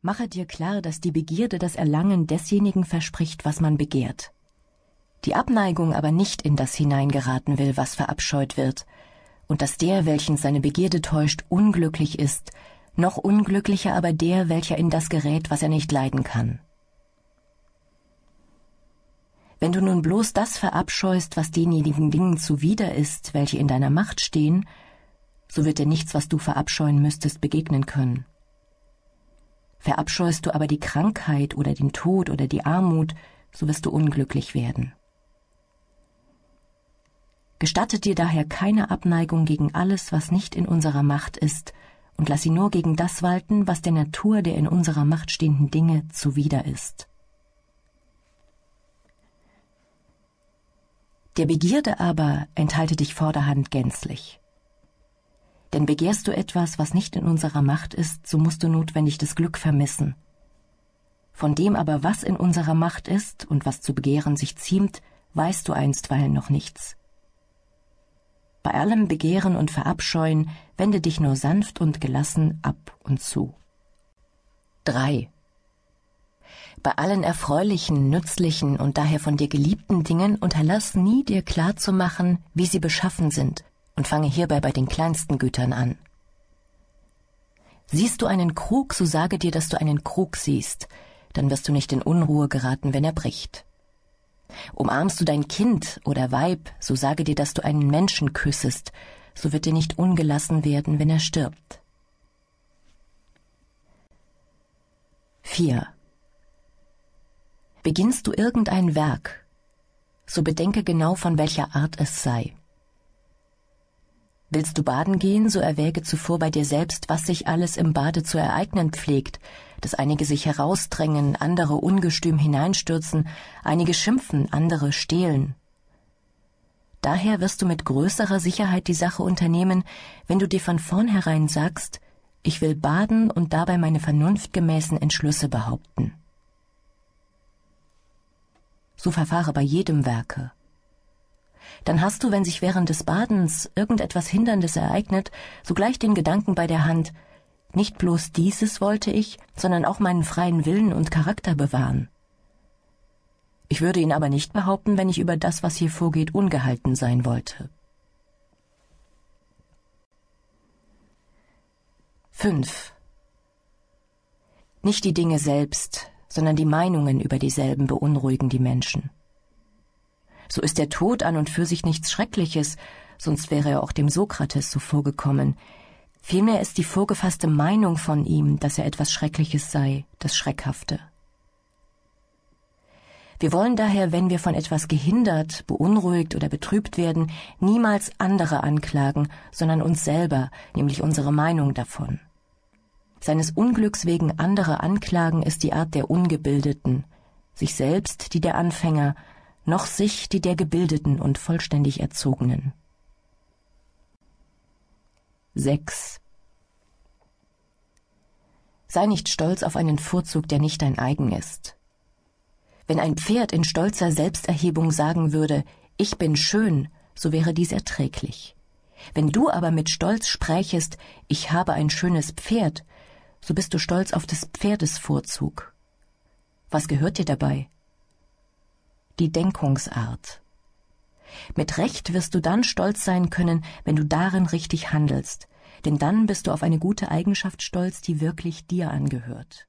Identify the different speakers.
Speaker 1: Mache dir klar, dass die Begierde das Erlangen desjenigen verspricht, was man begehrt. Die Abneigung aber nicht in das hineingeraten will, was verabscheut wird, und dass der, welchen seine Begierde täuscht, unglücklich ist, noch unglücklicher aber der, welcher in das gerät, was er nicht leiden kann. Wenn du nun bloß das verabscheust, was denjenigen Dingen zuwider ist, welche in deiner Macht stehen, so wird dir nichts, was du verabscheuen müsstest, begegnen können. Verabscheust du aber die Krankheit oder den Tod oder die Armut, so wirst du unglücklich werden. Gestattet dir daher keine Abneigung gegen alles, was nicht in unserer Macht ist, und lass sie nur gegen das walten, was der Natur der in unserer Macht stehenden Dinge zuwider ist. Der Begierde aber enthalte dich vorderhand gänzlich. Denn begehrst du etwas, was nicht in unserer Macht ist, so musst du notwendig das Glück vermissen. Von dem aber, was in unserer Macht ist und was zu begehren sich ziemt, weißt du einstweilen noch nichts. Bei allem Begehren und Verabscheuen wende dich nur sanft und gelassen ab und zu. 3. Bei allen erfreulichen, nützlichen und daher von dir geliebten Dingen unterlass nie dir klar zu machen, wie sie beschaffen sind, und fange hierbei bei den kleinsten Gütern an. Siehst du einen Krug, so sage dir, dass du einen Krug siehst, dann wirst du nicht in Unruhe geraten, wenn er bricht. Umarmst du dein Kind oder Weib, so sage dir, dass du einen Menschen küssest, so wird dir nicht ungelassen werden, wenn er stirbt. 4. Beginnst du irgendein Werk, so bedenke genau, von welcher Art es sei. Willst du baden gehen, so erwäge zuvor bei dir selbst, was sich alles im Bade zu ereignen pflegt, dass einige sich herausdrängen, andere ungestüm hineinstürzen, einige schimpfen, andere stehlen. Daher wirst du mit größerer Sicherheit die Sache unternehmen, wenn du dir von vornherein sagst, ich will baden und dabei meine vernunftgemäßen Entschlüsse behaupten. So verfahre bei jedem Werke. Dann hast du, wenn sich während des Badens irgendetwas Hinderndes ereignet, sogleich den Gedanken bei der Hand, nicht bloß dieses wollte ich, sondern auch meinen freien Willen und Charakter bewahren. Ich würde ihn aber nicht behaupten, wenn ich über das, was hier vorgeht, ungehalten sein wollte. 5. Nicht die Dinge selbst, sondern die Meinungen über dieselben beunruhigen die Menschen. So ist der Tod an und für sich nichts Schreckliches, sonst wäre er auch dem Sokrates so vorgekommen. Vielmehr ist die vorgefasste Meinung von ihm, dass er etwas Schreckliches sei, das Schreckhafte. Wir wollen daher, wenn wir von etwas gehindert, beunruhigt oder betrübt werden, niemals andere anklagen, sondern uns selber, nämlich unsere Meinung davon. Seines Unglücks wegen andere anklagen ist die Art der Ungebildeten, sich selbst die der Anfänger, noch sich die der Gebildeten und vollständig Erzogenen. 6. Sei nicht stolz auf einen Vorzug, der nicht dein eigen ist. Wenn ein Pferd in stolzer Selbsterhebung sagen würde, ich bin schön, so wäre dies erträglich. Wenn du aber mit Stolz sprächest, ich habe ein schönes Pferd, so bist du stolz auf des Pferdes Vorzug. Was gehört dir dabei? Die Denkungsart. Mit Recht wirst du dann stolz sein können, wenn du darin richtig handelst, denn dann bist du auf eine gute Eigenschaft stolz, die wirklich dir angehört.